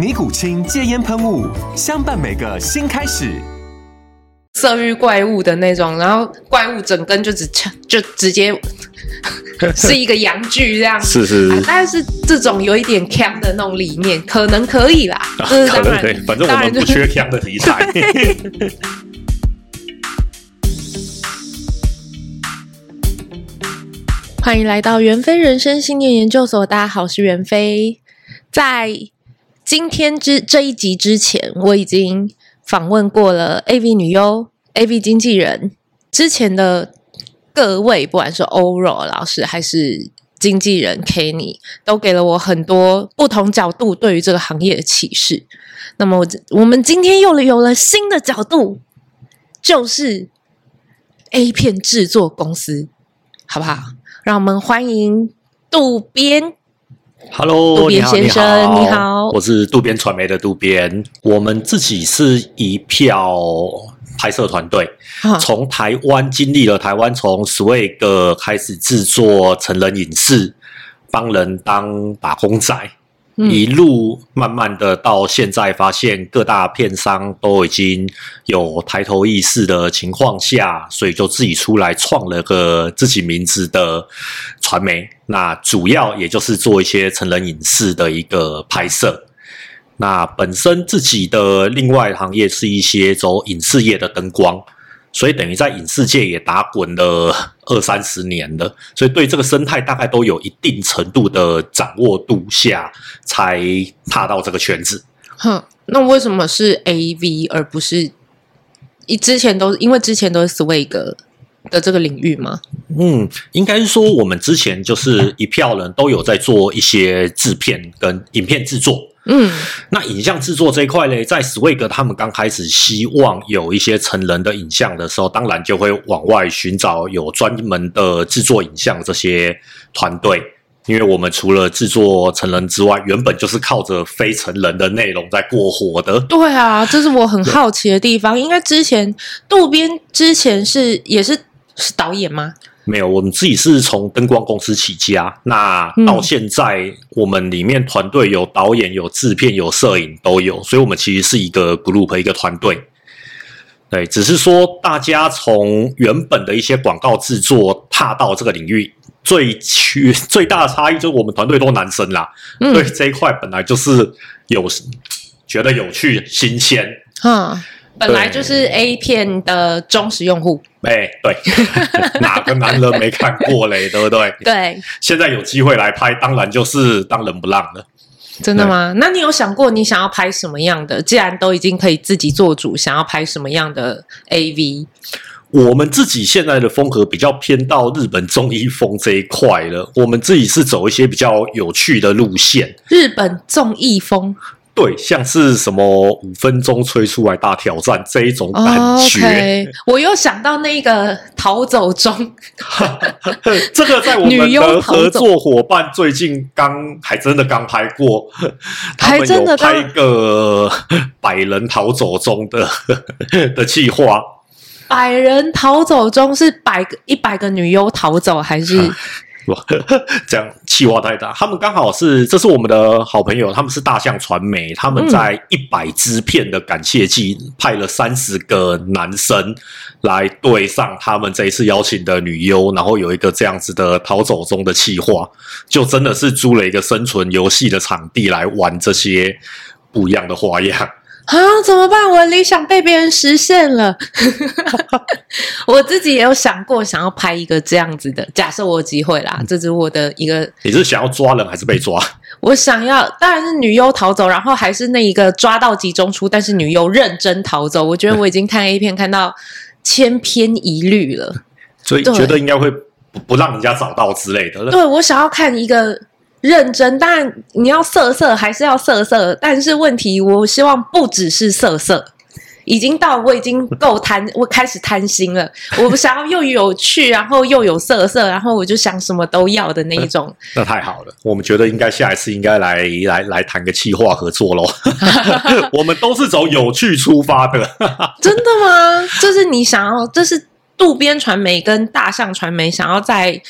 尼古清戒烟喷雾，相伴每个新开始。色欲怪物的那种，然后怪物整根就只就直接是一个阳具这样，是 是是，但、啊、是这种有一点锵的那种理念，可能可以啦。啊、是当然可能可以，反正我们不缺锵的题材。欢迎来到袁飞人生信念研究所，大家好，我是袁飞，在。今天之这一集之前，我已经访问过了 AV 女优、AV 经纪人。之前的各位，不管是欧柔老师还是经纪人 Kenny，都给了我很多不同角度对于这个行业的启示。那么，我们今天又有了新的角度，就是 A 片制作公司，好不好？让我们欢迎渡边。Hello，渡边先生，你好，你好，我是渡边传媒的渡边。我们自己是一票拍摄团队，从台湾经历了台湾从 Swag 开始制作成人影视，帮人当打工仔。一路慢慢的到现在，发现各大片商都已经有抬头意识的情况下，所以就自己出来创了个自己名字的传媒。那主要也就是做一些成人影视的一个拍摄。那本身自己的另外行业是一些走影视业的灯光。所以等于在影视界也打滚了二三十年了，所以对这个生态大概都有一定程度的掌握度下，才踏到这个圈子。哼，那为什么是 AV 而不是？一之前都因为之前都是 Swag 的这个领域吗？嗯，应该是说我们之前就是一票人都有在做一些制片跟影片制作。嗯，那影像制作这一块呢，在 Swag 他们刚开始希望有一些成人的影像的时候，当然就会往外寻找有专门的制作影像这些团队，因为我们除了制作成人之外，原本就是靠着非成人的内容在过活的。对啊，这是我很好奇的地方。应该之前渡边之前是也是是导演吗？没有，我们自己是从灯光公司起家。那到现在，我们里面团队有导演、有制片、有摄影都有，所以我们其实是一个 group 一个团队。对，只是说大家从原本的一些广告制作踏到这个领域，最区 最大的差异就是我们团队都男生啦。嗯，对这一块本来就是有觉得有趣、新鲜。嗯。本来就是 A 片的忠实用户，哎、欸，对，哪个男人没看过嘞？对不对？对，现在有机会来拍，当然就是当仁不让了。真的吗？那你有想过你想要拍什么样的？既然都已经可以自己做主，想要拍什么样的 AV？我们自己现在的风格比较偏到日本综艺风这一块了。我们自己是走一些比较有趣的路线，日本综艺风。对，像是什么五分钟吹出来大挑战这一种感觉，oh, okay. 我又想到那个逃走中，这个在我们的合作伙伴最近刚还真的刚拍过，他们有拍一个百人逃走中的 的计划。百人逃走中是百个一百个女优逃走还是？哇这样气话太大，他们刚好是，这是我们的好朋友，他们是大象传媒，他们在一百支片的感谢季派了三十个男生来对上他们这一次邀请的女优，然后有一个这样子的逃走中的气话，就真的是租了一个生存游戏的场地来玩这些不一样的花样。啊，怎么办？我的理想被别人实现了。我自己也有想过，想要拍一个这样子的。假设我有机会啦，这是我的一个。你是想要抓人还是被抓？我想要，当然是女优逃走，然后还是那一个抓到集中出，但是女优认真逃走。我觉得我已经看 A 片看到千篇一律了，所以觉得应该会不不让人家找到之类的。对，我想要看一个。认真，但你要色色还是要色色？但是问题，我希望不只是色色，已经到我已经够贪，我开始贪心了。我想要又有趣，然后又有色色，然后我就想什么都要的那一种。那太好了，我们觉得应该下一次应该来来来谈个企划合作喽。我们都是走有趣出发的，真的吗？就是你想要，这是渡边传媒跟大象传媒想要在。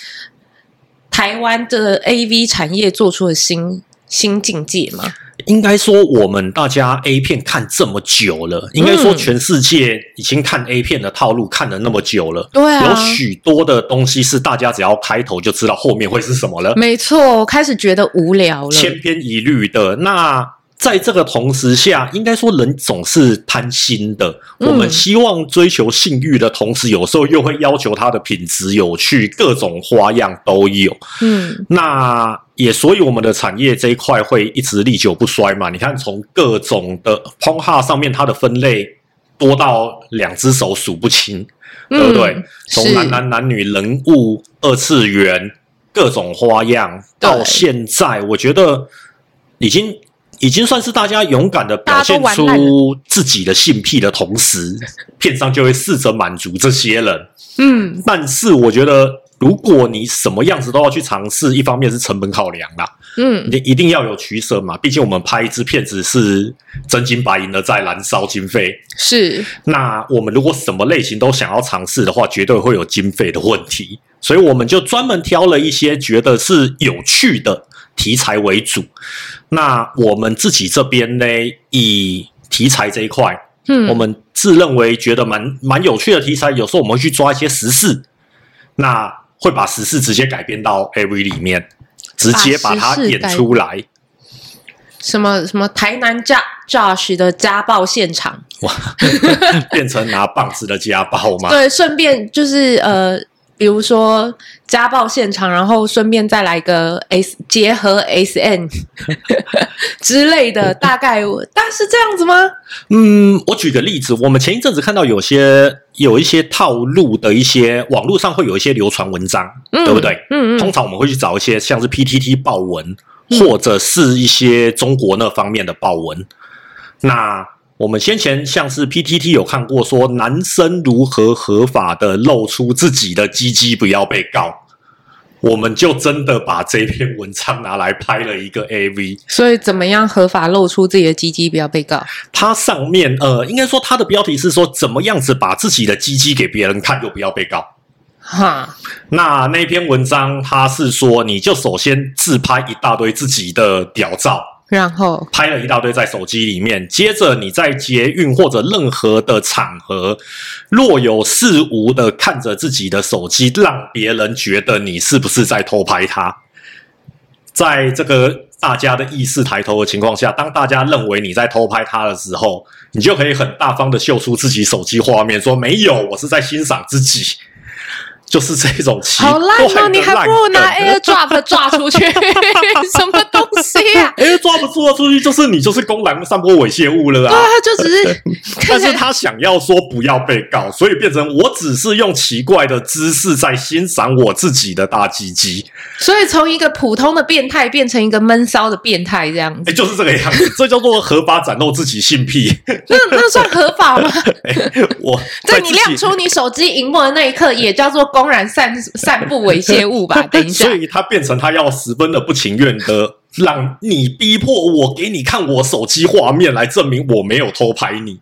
台湾的 AV 产业做出了新新境界吗？应该说，我们大家 A 片看这么久了，应该说全世界已经看 A 片的套路看了那么久了，对啊，有许多的东西是大家只要开头就知道后面会是什么了。没错，我开始觉得无聊了，千篇一律的那。在这个同时下，应该说人总是贪心的。我们希望追求性欲的同时，有时候又会要求它的品质有趣，各种花样都有。嗯，那也所以我们的产业这一块会一直历久不衰嘛。你看，从各种的 Pornhub 上面，它的分类多到两只手数不清，对不对？从男男男女人物、二次元各种花样，到现在，我觉得已经。已经算是大家勇敢的表现出自己的性癖的同时，片商就会试着满足这些人。嗯，但是我觉得，如果你什么样子都要去尝试，一方面是成本考量啦，嗯，你一定要有取舍嘛。毕竟我们拍一支片子是真金白银的在燃烧经费。是，那我们如果什么类型都想要尝试的话，绝对会有经费的问题。所以我们就专门挑了一些觉得是有趣的题材为主。那我们自己这边呢，以题材这一块，嗯，我们自认为觉得蛮蛮有趣的题材，有时候我们会去抓一些时事，那会把时事直接改编到 AV 里面，直接把它演出来。什么什么台南 Josh 的家暴现场，哇，变成拿棒子的家暴吗？对，顺便就是呃。比如说家暴现场，然后顺便再来个 S 结合 S N 之类的，大概但是这样子吗？嗯，我举个例子，我们前一阵子看到有些有一些套路的一些网络上会有一些流传文章，嗯、对不对？嗯嗯。通常我们会去找一些像是 PTT 报文，或者是一些中国那方面的报文，那。我们先前像是 PTT 有看过说男生如何合法的露出自己的鸡鸡不要被告，我们就真的把这篇文章拿来拍了一个 AV。所以怎么样合法露出自己的鸡鸡不要被告？它上面呃，应该说它的标题是说怎么样子把自己的鸡鸡给别人看又不要被告。哈，那那篇文章它是说你就首先自拍一大堆自己的屌照。然后拍了一大堆在手机里面，接着你在捷运或者任何的场合，若有似无的看着自己的手机，让别人觉得你是不是在偷拍他。在这个大家的意识抬头的情况下，当大家认为你在偷拍他的时候，你就可以很大方的秀出自己手机画面，说没有，我是在欣赏自己。就是这种奇怪的，好烂哦！你还不如拿 AirDrop 抓出去，什么东西啊？AirDrop 抓出去就是你就是公然散播猥亵物了啊！对啊，就只是，但是他想要说不要被告，所以变成我只是用奇怪的姿势在欣赏我自己的大鸡鸡。所以从一个普通的变态变成一个闷骚的变态，这样子，哎，就是这个样子，这叫做合法展露自己性癖。那那算合法吗？我在你亮出你手机荧幕的那一刻，也叫做。公然散散布猥亵物吧？等一下，所以他变成他要十分的不情愿的让你逼迫我给你看我手机画面来证明我没有偷拍你。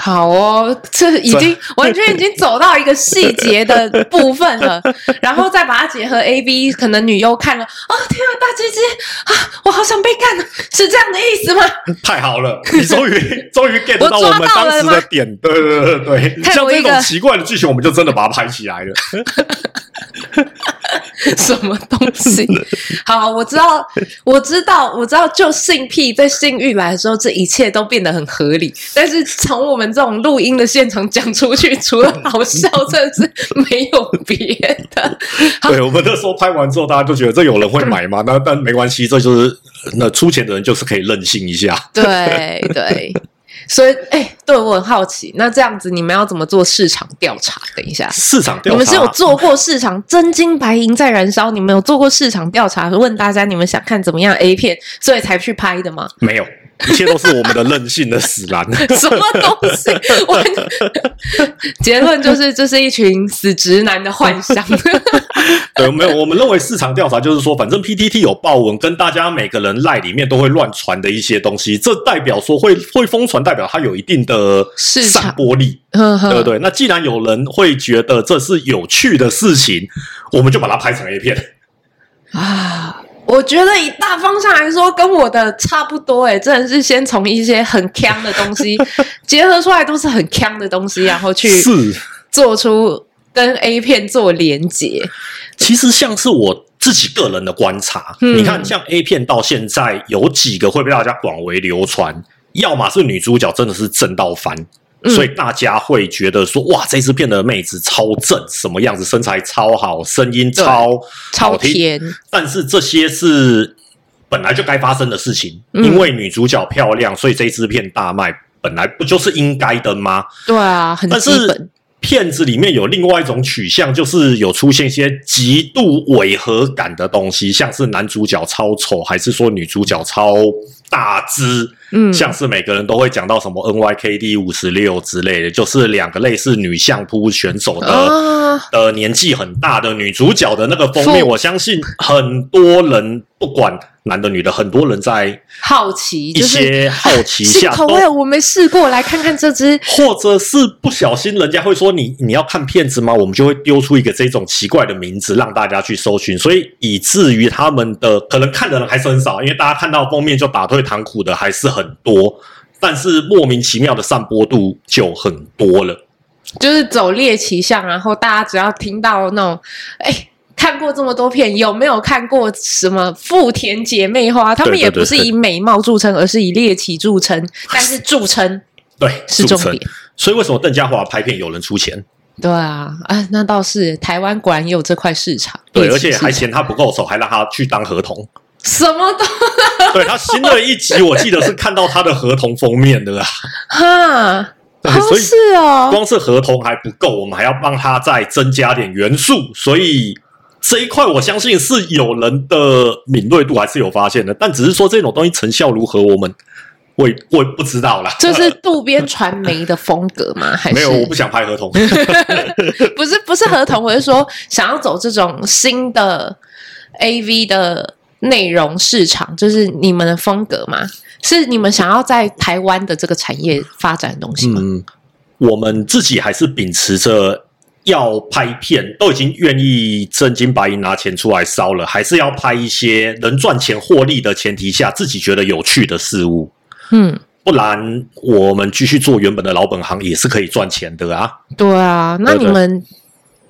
好哦，这已经 完全已经走到一个细节的部分了，然后再把它结合 AV，可能女优看了，哦天啊，大鸡鸡想被干，是这样的意思吗？太好了，你终于 终于 get 到我们当时的点，对对对对，像这种奇怪的剧情，我们就真的把它拍起来了。什么东西？好，我知道，我知道，我知道，就性癖在性欲来的时候，这一切都变得很合理。但是从我们这种录音的现场讲出去，除了好笑，真的是没有别的。对，我们那时候拍完之后，大家就觉得这有人会买吗？那但没关系，这就是那出钱的人就是可以任性一下。对对。所以，哎、欸，对我很好奇，那这样子你们要怎么做市场调查？等一下，市场调查，你们是有做过市场，真金白银在燃烧，你们有做过市场调查，问大家你们想看怎么样 A 片，所以才去拍的吗？没有。一切都是我们的任性的使然。什么东西？我 结论就是，这是一群死直男的幻想。对，没有，我们认为市场调查就是说，反正 PTT 有报文，跟大家每个人赖里面都会乱传的一些东西，这代表说会会疯传，代表它有一定的散播力，对不对？那既然有人会觉得这是有趣的事情，我们就把它拍成 A 片啊。我觉得以大方向来说，跟我的差不多诶，真的是先从一些很锵的东西 结合出来，都是很锵的东西，然后去做出跟 A 片做连结。其实像是我自己个人的观察，嗯、你看像 A 片到现在有几个会被大家广为流传，要么是女主角真的是正到翻。所以大家会觉得说，哇，这支片的妹子超正，什么样子，身材超好，声音超超甜。但是这些是本来就该发生的事情，嗯、因为女主角漂亮，所以这支片大卖，本来不就是应该的吗？对啊，很基本。但是片子里面有另外一种取向，就是有出现一些极度违和感的东西，像是男主角超丑，还是说女主角超大只？嗯，像是每个人都会讲到什么 NYKD 五十六之类的，就是两个类似女相扑选手的、啊、的年纪很大的女主角的那个封面，我相信很多人不管。男的女的，很多人在好奇，一些好奇下，口味我没试过，来看看这只，或者是不小心，人家会说你你要看片子吗？我们就会丢出一个这种奇怪的名字，让大家去搜寻，所以以至于他们的可能看的人还是很少，因为大家看到封面就打退堂鼓的还是很多，但是莫名其妙的散播度就很多了，就是走猎奇向，然后大家只要听到那种，哎、欸。看过这么多片，有没有看过什么富田姐妹花？他们也不是以美貌著称，而是以猎奇著称。但是著称对是重点。所以为什么邓家华拍片有人出钱？对啊，啊，那倒是台湾果然也有这块市场。对，而且还嫌他不够丑，还让他去当合同。什么都 对他新的一集，我记得是看到他的合同封面的啦。哈，所以是哦，光是合同还不够，我们还要帮他再增加点元素，所以。这一块我相信是有人的敏锐度还是有发现的，但只是说这种东西成效如何，我们我我不知道啦。这是渡边传媒的风格吗？还是没有？我不想拍合同，不是不是合同，我是说想要走这种新的 AV 的内容市场，就是你们的风格吗？是你们想要在台湾的这个产业发展的东西吗？嗯，我们自己还是秉持着。要拍片都已经愿意真金白银拿钱出来烧了，还是要拍一些能赚钱获利的前提下，自己觉得有趣的事物。嗯，不然我们继续做原本的老本行也是可以赚钱的啊。对啊，那你们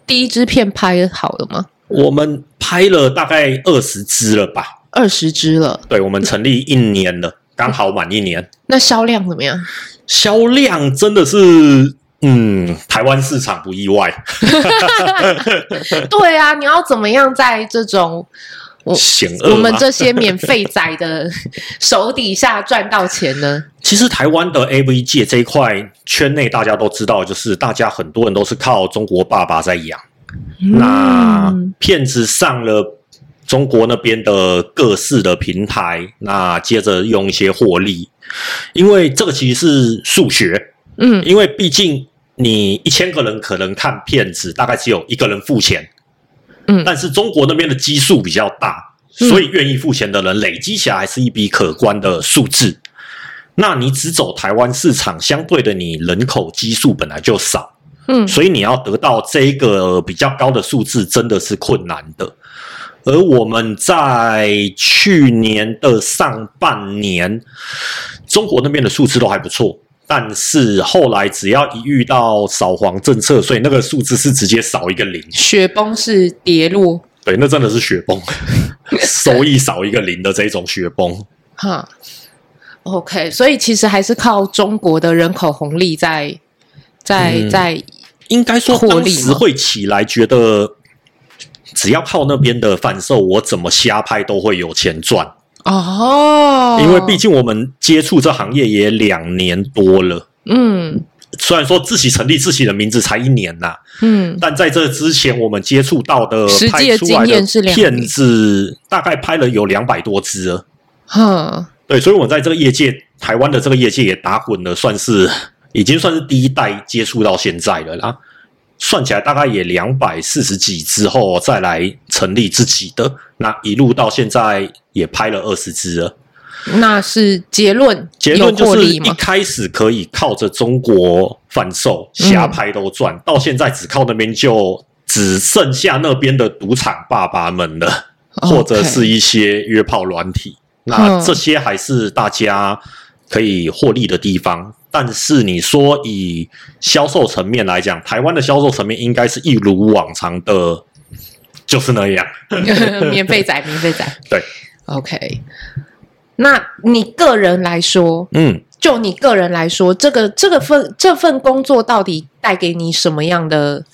第一支片拍好了吗？我们拍了大概二十支了吧？二十支了。对，我们成立一年了，刚好满一年。那销量怎么样？销量真的是。嗯，台湾市场不意外。对啊，你要怎么样在这种险恶我们这些免费仔的手底下赚到钱呢？其实台湾的 AV 界这一块圈内，大家都知道，就是大家很多人都是靠中国爸爸在养。嗯、那骗子上了中国那边的各式的平台，那接着用一些获利，因为这个其实是数学。嗯，因为毕竟你一千个人可能看片子，大概只有一个人付钱。嗯，但是中国那边的基数比较大，所以愿意付钱的人累积起来还是一笔可观的数字。那你只走台湾市场，相对的你人口基数本来就少，嗯，所以你要得到这一个比较高的数字，真的是困难的。而我们在去年的上半年，中国那边的数字都还不错。但是后来只要一遇到扫黄政策，所以那个数字是直接少一个零，雪崩是跌落。对，那真的是雪崩，收益少一个零的这种雪崩。哈，OK，所以其实还是靠中国的人口红利在在、嗯、在，应该说当时会起来，觉得只要靠那边的贩售，我怎么瞎拍都会有钱赚哦。因为毕竟我们接触这行业也两年多了，嗯。虽然说自己成立自己的名字才一年呐，嗯，但在这之前我们接触到的拍出来的片子，大概拍了有两百多支了，哼，对，所以我在这个业界，台湾的这个业界也打滚了，算是已经算是第一代接触到现在了啦。算起来大概也两百四十几之后再来成立自己的，那一路到现在也拍了二十支了。那是结论，结论就是一开始可以靠着中国贩售瞎拍都赚，嗯，到现在只靠那边就只剩下那边的赌场爸爸们了或者是一些约炮软体，那这些还是大家可以获利的地方。嗯，但是你说以销售层面来讲，台湾的销售层面应该是一如往常的，就是那样，免费仔，免费仔，对，OK。那你个人来说，嗯，就你个人来说，这个这个份这份工作到底带给你什么样的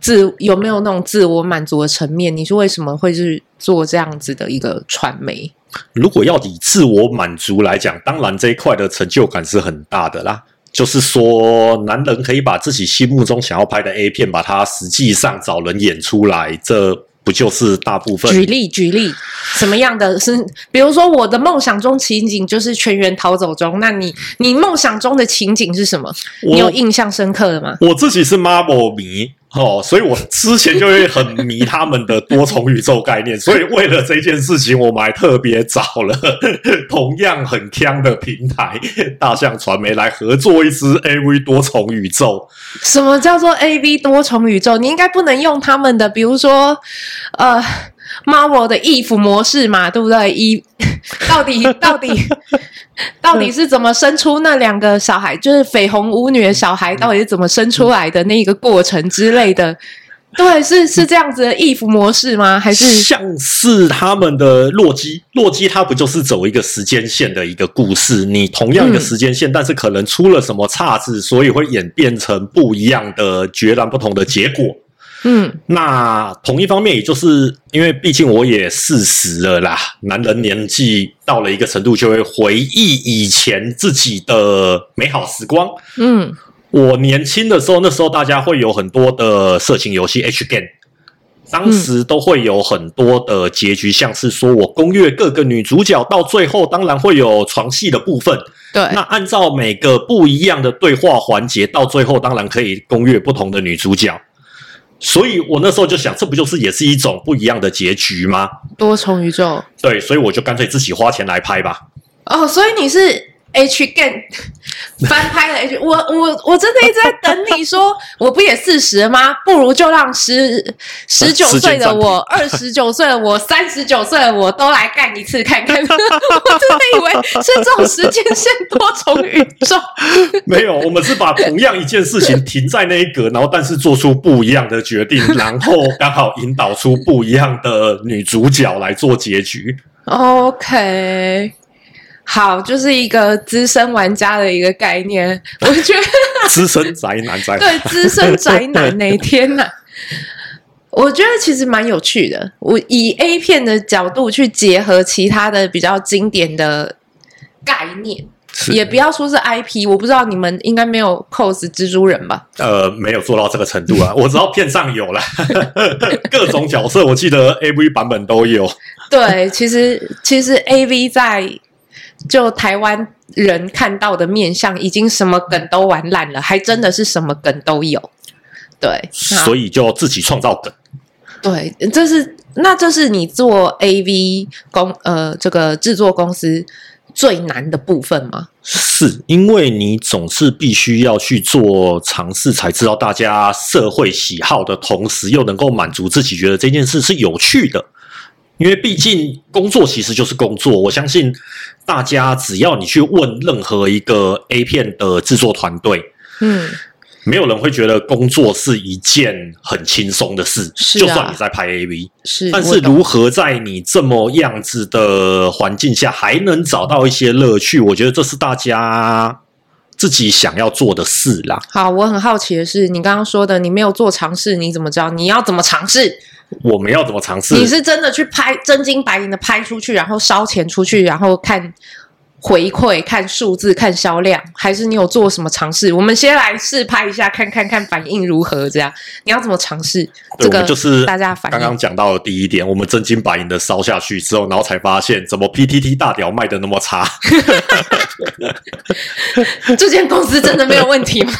自有没有那种自我满足的层面？你是为什么会是做这样子的一个传媒？如果要以自我满足来讲，当然这一块的成就感是很大的啦。就是说，男人可以把自己心目中想要拍的 A 片，把它实际上找人演出来，这。不就是大部分？举例举例，什么样的是？比如说，我的梦想中情景就是全员逃走中。那你，你梦想中的情景是什么？你有印象深刻的吗？我自己是 Marvel 迷。哦，所以我之前就会很迷他们的多重宇宙概念，所以为了这件事情，我们还特别找了 同样很强的平台大象传媒来合作一支 AV 多重宇宙。什么叫做 AV 多重宇宙？你应该不能用他们的，比如说，呃，Marvel 的 Eve 模式嘛，对不对？一到底到底。到底是怎么生出那两个小孩？就是绯红舞女的小孩，到底是怎么生出来的那个过程之类的？对，是是这样子的 Eve 模式吗？还是像是他们的洛基？洛基他不就是走一个时间线的一个故事？你同样一个时间线，嗯，但是可能出了什么岔子，所以会演变成不一样的、截然不同的结果。嗯，那同一方面，也就是因为毕竟我也四十了啦，男人年纪到了一个程度，就会回忆以前自己的美好时光。嗯，我年轻的时候，那时候大家会有很多的色情游戏 H game，当时都会有很多的结局，像是说我攻略各个女主角，到最后当然会有床戏的部分。对，那按照每个不一样的对话环节，到最后当然可以攻略不同的女主角。所以我那时候就想，这不就是也是一种不一样的结局吗？多重宇宙。对，所以我就干脆自己花钱来拍吧。哦，所以你是。H game 翻拍了 H，我我我真的一直在等你说，我不也四十吗？不如就让十十九岁的我、二十九岁的我、三十九岁的我都来干一次看看。我真的以为是这种时间线多重宇宙。没有，我们是把同样一件事情停在那一格，然后但是做出不一样的决定，然后刚好引导出不一样的女主角来做结局。OK。好，就是一个资深玩家的一个概念，我觉得 资深宅男宅对资深宅男那天呐，我觉得其实蛮有趣的。我以 A 片的角度去结合其他的比较经典的概念，也不要说是 IP，我不知道你们应该没有 cos 蜘蛛人吧？呃，没有做到这个程度啊。我知道片上有了各种角色，我记得 AV 版本都有。对，其实其实 AV 在。就台湾人看到的面相，已经什么梗都玩烂了，还真的是什么梗都有。对，所以就自己创造梗。对，这是那这是你做 AV 公呃这个制作公司最难的部分吗？是因为你总是必须要去做尝试，才知道大家社会喜好的同时，又能够满足自己觉得这件事是有趣的。因为毕竟工作其实就是工作，我相信大家只要你去问任何一个 A 片的制作团队，嗯，没有人会觉得工作是一件很轻松的事。是啊，就算你在拍 AV，是，但是如何在你这么样子的环境下还能找到一些乐趣？我觉得这是大家自己想要做的事啦。好，我很好奇的是，你刚刚说的，你没有做尝试，你怎么知道？你要怎么尝试？我们要怎么尝试？你是真的去拍，真金白银的拍出去，然后烧钱出去，然后看回馈、看数字、看销量，还是你有做什么尝试？我们先来试拍一下，看看看反应如何。这样，你要怎么尝试？这个就是大家反应。刚刚讲到的第一点，我们真金白银的烧下去之后，然后才发现怎么 PTT 大屌卖的那么差。这间公司真的没有问题吗？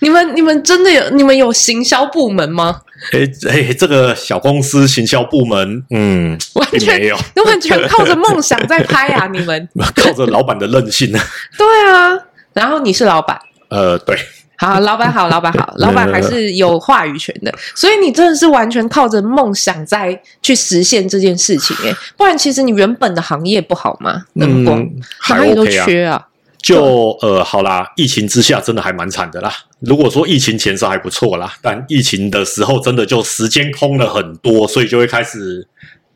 你们你们真的有你们有行销部门吗？哎哎，这个小公司行销部门，嗯，完全没有，完全靠着梦想在拍啊！你们靠着老板的任性啊！对啊，然后你是老板，呃，对，好，老板好，老板好，老板还是有话语权的，所以你真的是完全靠着梦想在去实现这件事情哎，不然其实你原本的行业不好吗？灯光哪里都缺啊。就呃，好啦，疫情之下真的还蛮惨的啦。如果说疫情前是还不错啦，但疫情的时候真的就时间空了很多，所以就会开始，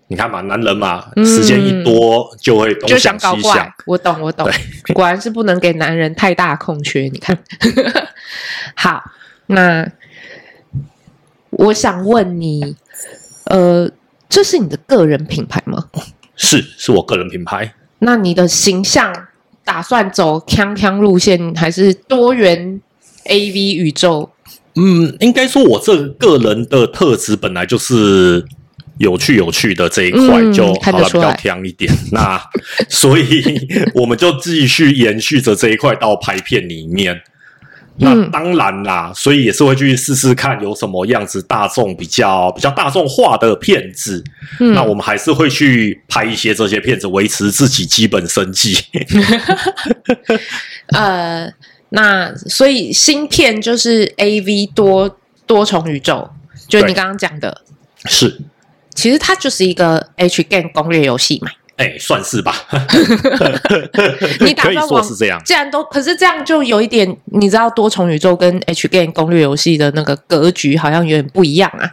你看嘛，男人嘛，嗯、时间一多就会东想西想。就想搞怪。我懂，我懂，果然是不能给男人太大空缺。你看，好，那我想问你，呃，这是你的个人品牌吗？是，是我个人品牌。那你的形象？打算走锵锵路线，还是多元 AV 宇宙？嗯，应该说，我这个人的特质本来就是有趣有趣的这一块，嗯、就好了，比较甜一点。那所以我们就继续延续着这一块到拍片里面。那当然啦，所以也是会去试试看有什么样子大众比较比较大众化的片子。嗯，那我们还是会去拍一些这些片子，维持自己基本生计。呃，那所以新片就是 AV 多多重宇宙，就你刚刚讲的，是，其实它就是一个 H game 攻略游戏嘛。哎、欸，算是吧。你打算说是这样，既然都，可是这样就有一点，你知道多重宇宙跟 H game 攻略游戏的那个格局好像有点不一样啊。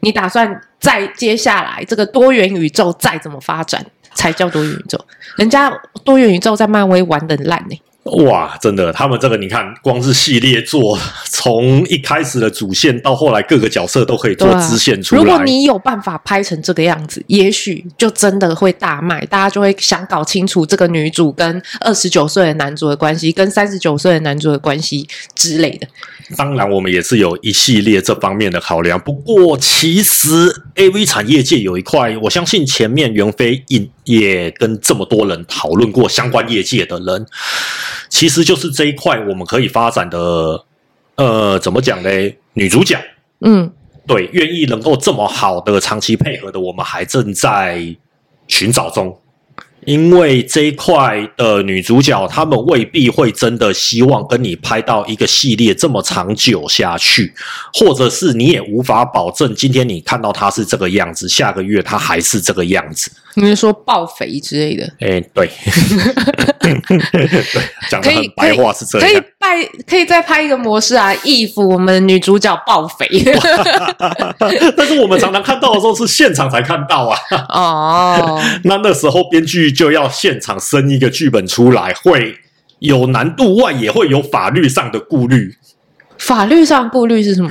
你打算再接下来这个多元宇宙再怎么发展才叫多元宇宙？人家多元宇宙在漫威玩得很烂呢。哇，真的，他们这个你看，光是系列做，从一开始的主线到后来各个角色都可以做支线出来。如果你有办法拍成这个样子，也许就真的会大卖，大家就会想搞清楚这个女主跟二十九岁的男主的关系，跟三十九岁的男主的关系之类的。当然，我们也是有一系列这方面的考量。不过，其实 AV 产业界有一块，我相信前面袁非也跟这么多人讨论过，相关业界的人，其实就是这一块我们可以发展的。呃，怎么讲呢？女主角，嗯，对，愿意能够这么好的长期配合的，我们还正在寻找中。因为这一块的女主角，她们未必会真的希望跟你拍到一个系列这么长久下去，或者是你也无法保证，今天你看到她是这个样子，下个月她还是这个样子。你是说爆肥之类的？哎，对，对，讲的很白话是这样。可以拍，可以再拍一个模式啊，if 我们女主角爆肥。但是我们常常看到的时候是现场才看到啊。哦，那那时候编剧。就要现场生一个剧本出来，会有难度外，也会有法律上的顾虑。法律上顾虑是什么？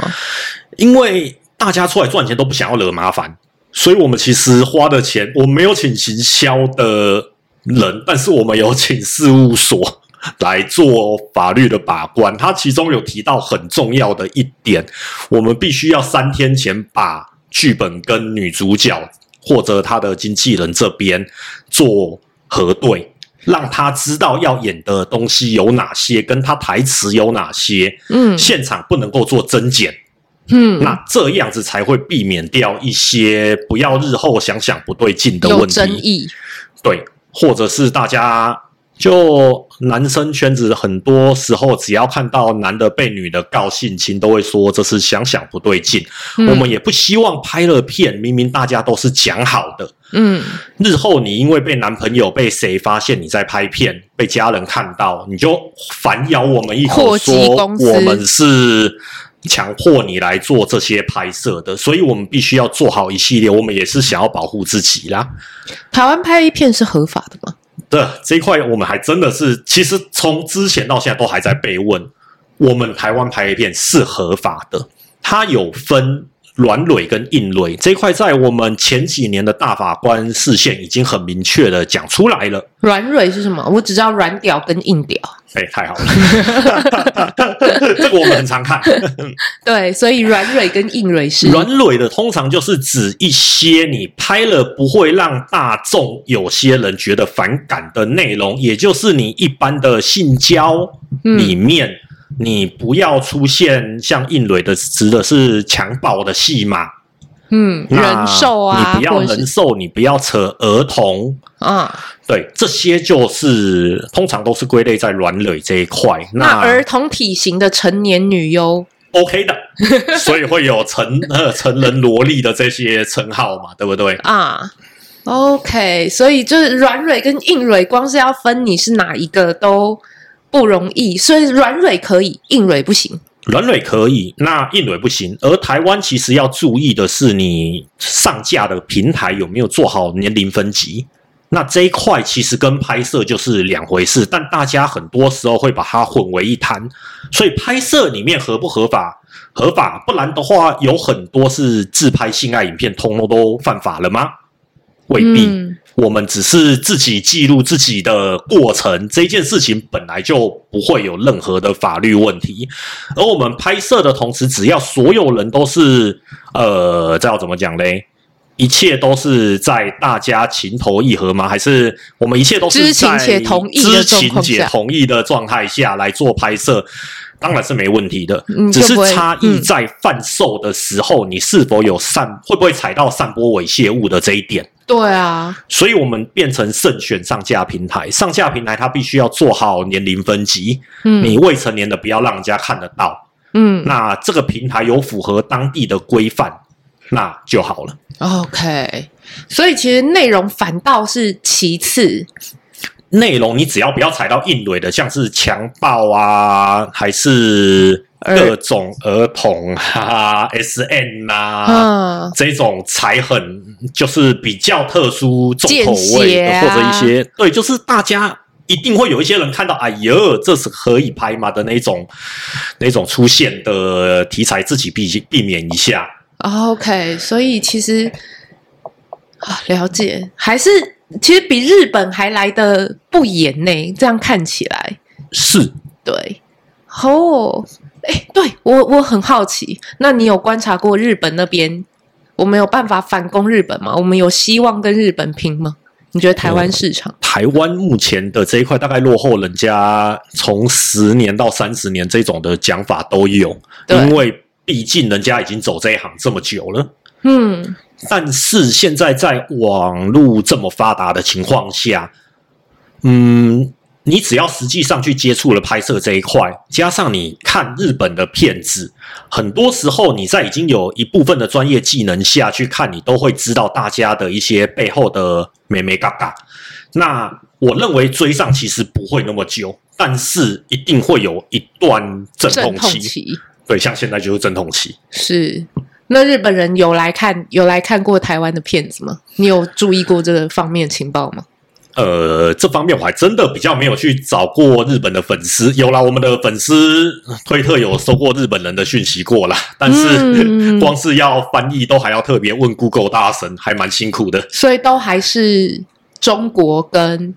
因为大家出来赚钱都不想要惹麻烦，所以我们其实花的钱，我没有请行销的人，但是我们有请事务所来做法律的把关。他其中有提到很重要的一点，我们必须要三天前把剧本跟女主角。或者她的经纪人这边做核对，让他知道要演的东西有哪些，跟他台词有哪些，嗯，现场不能够做增减，嗯，那这样子才会避免掉一些不要日后想想不对劲的问题，有争议，对，或者是大家就男生圈子，很多时候只要看到男的被女的告性侵，都会说这是想想不对劲。嗯、我们也不希望拍了片，明明大家都是讲好的。嗯，日后你因为被男朋友被谁发现你在拍片，被家人看到，你就反咬我们一口说我们是强迫你来做这些拍摄的，所以我们必须要做好一系列。我们也是想要保护自己啦。台湾拍片是合法的吗？对，这一块，我们还真的是，其实从之前到现在都还在被问。我们台湾拍片是合法的，它有分。软蕊跟硬蕊这一块，在我们前几年的大法官视线已经很明确的讲出来了。软蕊是什么？我只知道软屌跟硬屌。哎、欸，太好了，这个我们很常看。对，所以软蕊跟硬蕊是软蕊的，通常就是指一些你拍了不会让大众有些人觉得反感的内容，也就是你一般的性交里面。嗯你不要出现像硬蕊的，指的是强暴的戏码，嗯，人兽啊，你不要人兽，你不要扯儿童啊，对，这些就是通常都是归类在软蕊这一块。那儿童体型的成年女优，OK 的，所以会有成呃成人萝莉的这些称号嘛，对不对？啊，OK，所以就是软蕊跟硬蕊，光是要分你是哪一个都。不容易，所以软蕊可以，硬蕊不行。软蕊可以，那硬蕊不行。而台湾其实要注意的是，你上架的平台有没有做好年龄分级？那这一块其实跟拍摄就是两回事，但大家很多时候会把它混为一谈。所以拍摄里面合不合法？合法，不然的话，有很多是自拍性爱影片，通通都犯法了吗？未必。嗯我们只是自己记录自己的过程，这件事情本来就不会有任何的法律问题。而我们拍摄的同时，只要所有人都是呃，这要怎么讲嘞？一切都是在大家情投意合吗？还是我们一切都是在知情且同意的知情且同意的状态下来做拍摄？当然是没问题的，只是差异在贩售的时候，你是否有散，会不会踩到散播猥亵物的这一点？对啊，所以我们变成慎选上架平台，上架平台它必须要做好年龄分级，嗯，你未成年的不要让人家看得到，嗯，那这个平台有符合当地的规范，那就好了。OK，所以其实内容反倒是其次。内容你只要不要踩到硬蕊的，像是强暴啊，还是各种儿童啊、SM 啊，嗯、这种才很就是比较特殊、重口味或者一些对，就是大家一定会有一些人看到，哎呦，这是可以拍吗的那种那种出现的题材，自己避避免一下。OK，所以其实啊，了解还是。其实比日本还来的不严呢，这样看起来是对哦。哎，对我我很好奇，那你有观察过日本那边？我们有办法反攻日本吗？我们有希望跟日本拼吗？你觉得台湾市场？台湾目前的这一块大概落后人家从十年到三十年这种的讲法都有，因为毕竟人家已经走这一行这么久了。嗯。但是现在在网络这么发达的情况下，嗯，你只要实际上去接触了拍摄这一块，加上你看日本的片子，很多时候你在已经有一部分的专业技能下去看，你都会知道大家的一些背后的美眉嘎嘎。那我认为追上其实不会那么久，但是一定会有一段阵痛期。阵痛期。对，像现在就是阵痛期。是。那日本人有来看有来看过台湾的片子吗？你有注意过这个方面情报吗？呃，这方面我还真的比较没有去找过日本的粉丝。有啦，我们的粉丝推特有收过日本人的讯息过啦，但是 光是要翻译都还要特别问 Google 大神，还蛮辛苦的。所以都还是中国跟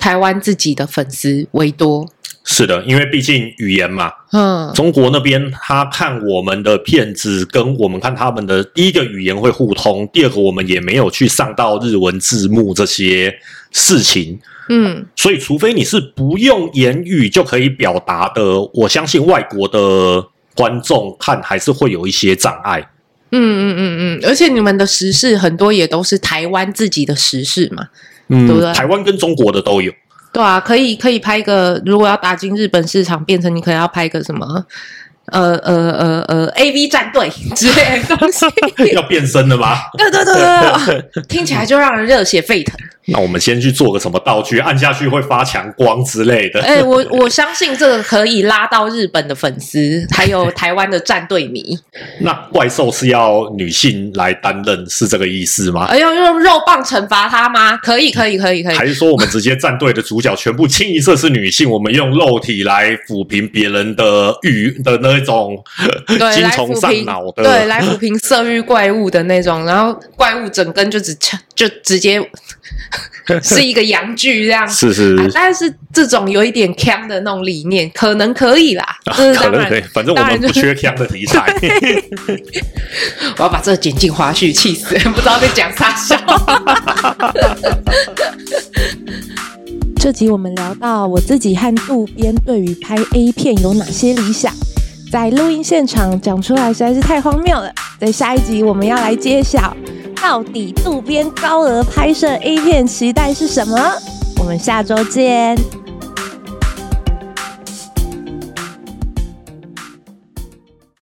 台湾自己的粉丝为多。是的，因为毕竟语言嘛，嗯，中国那边他看我们的片子，跟我们看他们的第一个语言会互通，第二个我们也没有去上到日文字幕这些事情，嗯，所以除非你是不用言语就可以表达的，我相信外国的观众看还是会有一些障碍。嗯嗯嗯嗯，而且你们的时事很多也都是台湾自己的时事嘛，嗯，对不对？台湾跟中国的都有。对啊，可以可以拍一个，如果要打进日本市场，变成你可能要拍一个什么？呃呃呃呃，A V 战队 之类的东西，要变身了吗？对对对对，听起来就让人热血沸腾。那我们先去做个什么道具，按下去会发强光之类的。哎、欸，我我相信这个可以拉到日本的粉丝，还有台湾的战队迷。那怪兽是要女性来担任，是这个意思吗？哎呦，用肉棒惩罚他吗？可以，可以，可以，可以。还是说我们直接战队的主角全部清一色是女性，我们用肉体来抚平别人的欲的那种 精虫上脑的，对，来抚平色欲怪物的那种，然后怪物整根就只就直接。是一个阳具这样，是是，是、啊，但是这种有一点腔的那种理念，可能可以啦，啊、可能可以，反正我们不缺腔的题材。我要把这个剪进花絮，气死人，不知道在讲啥笑。这集我们聊到我自己和渡边对于拍 A 片有哪些理想，在录音现场讲出来实在是太荒谬了。在下一集我们要来揭晓。到底渡边高额拍摄 A 片期待是什么？我们下周见。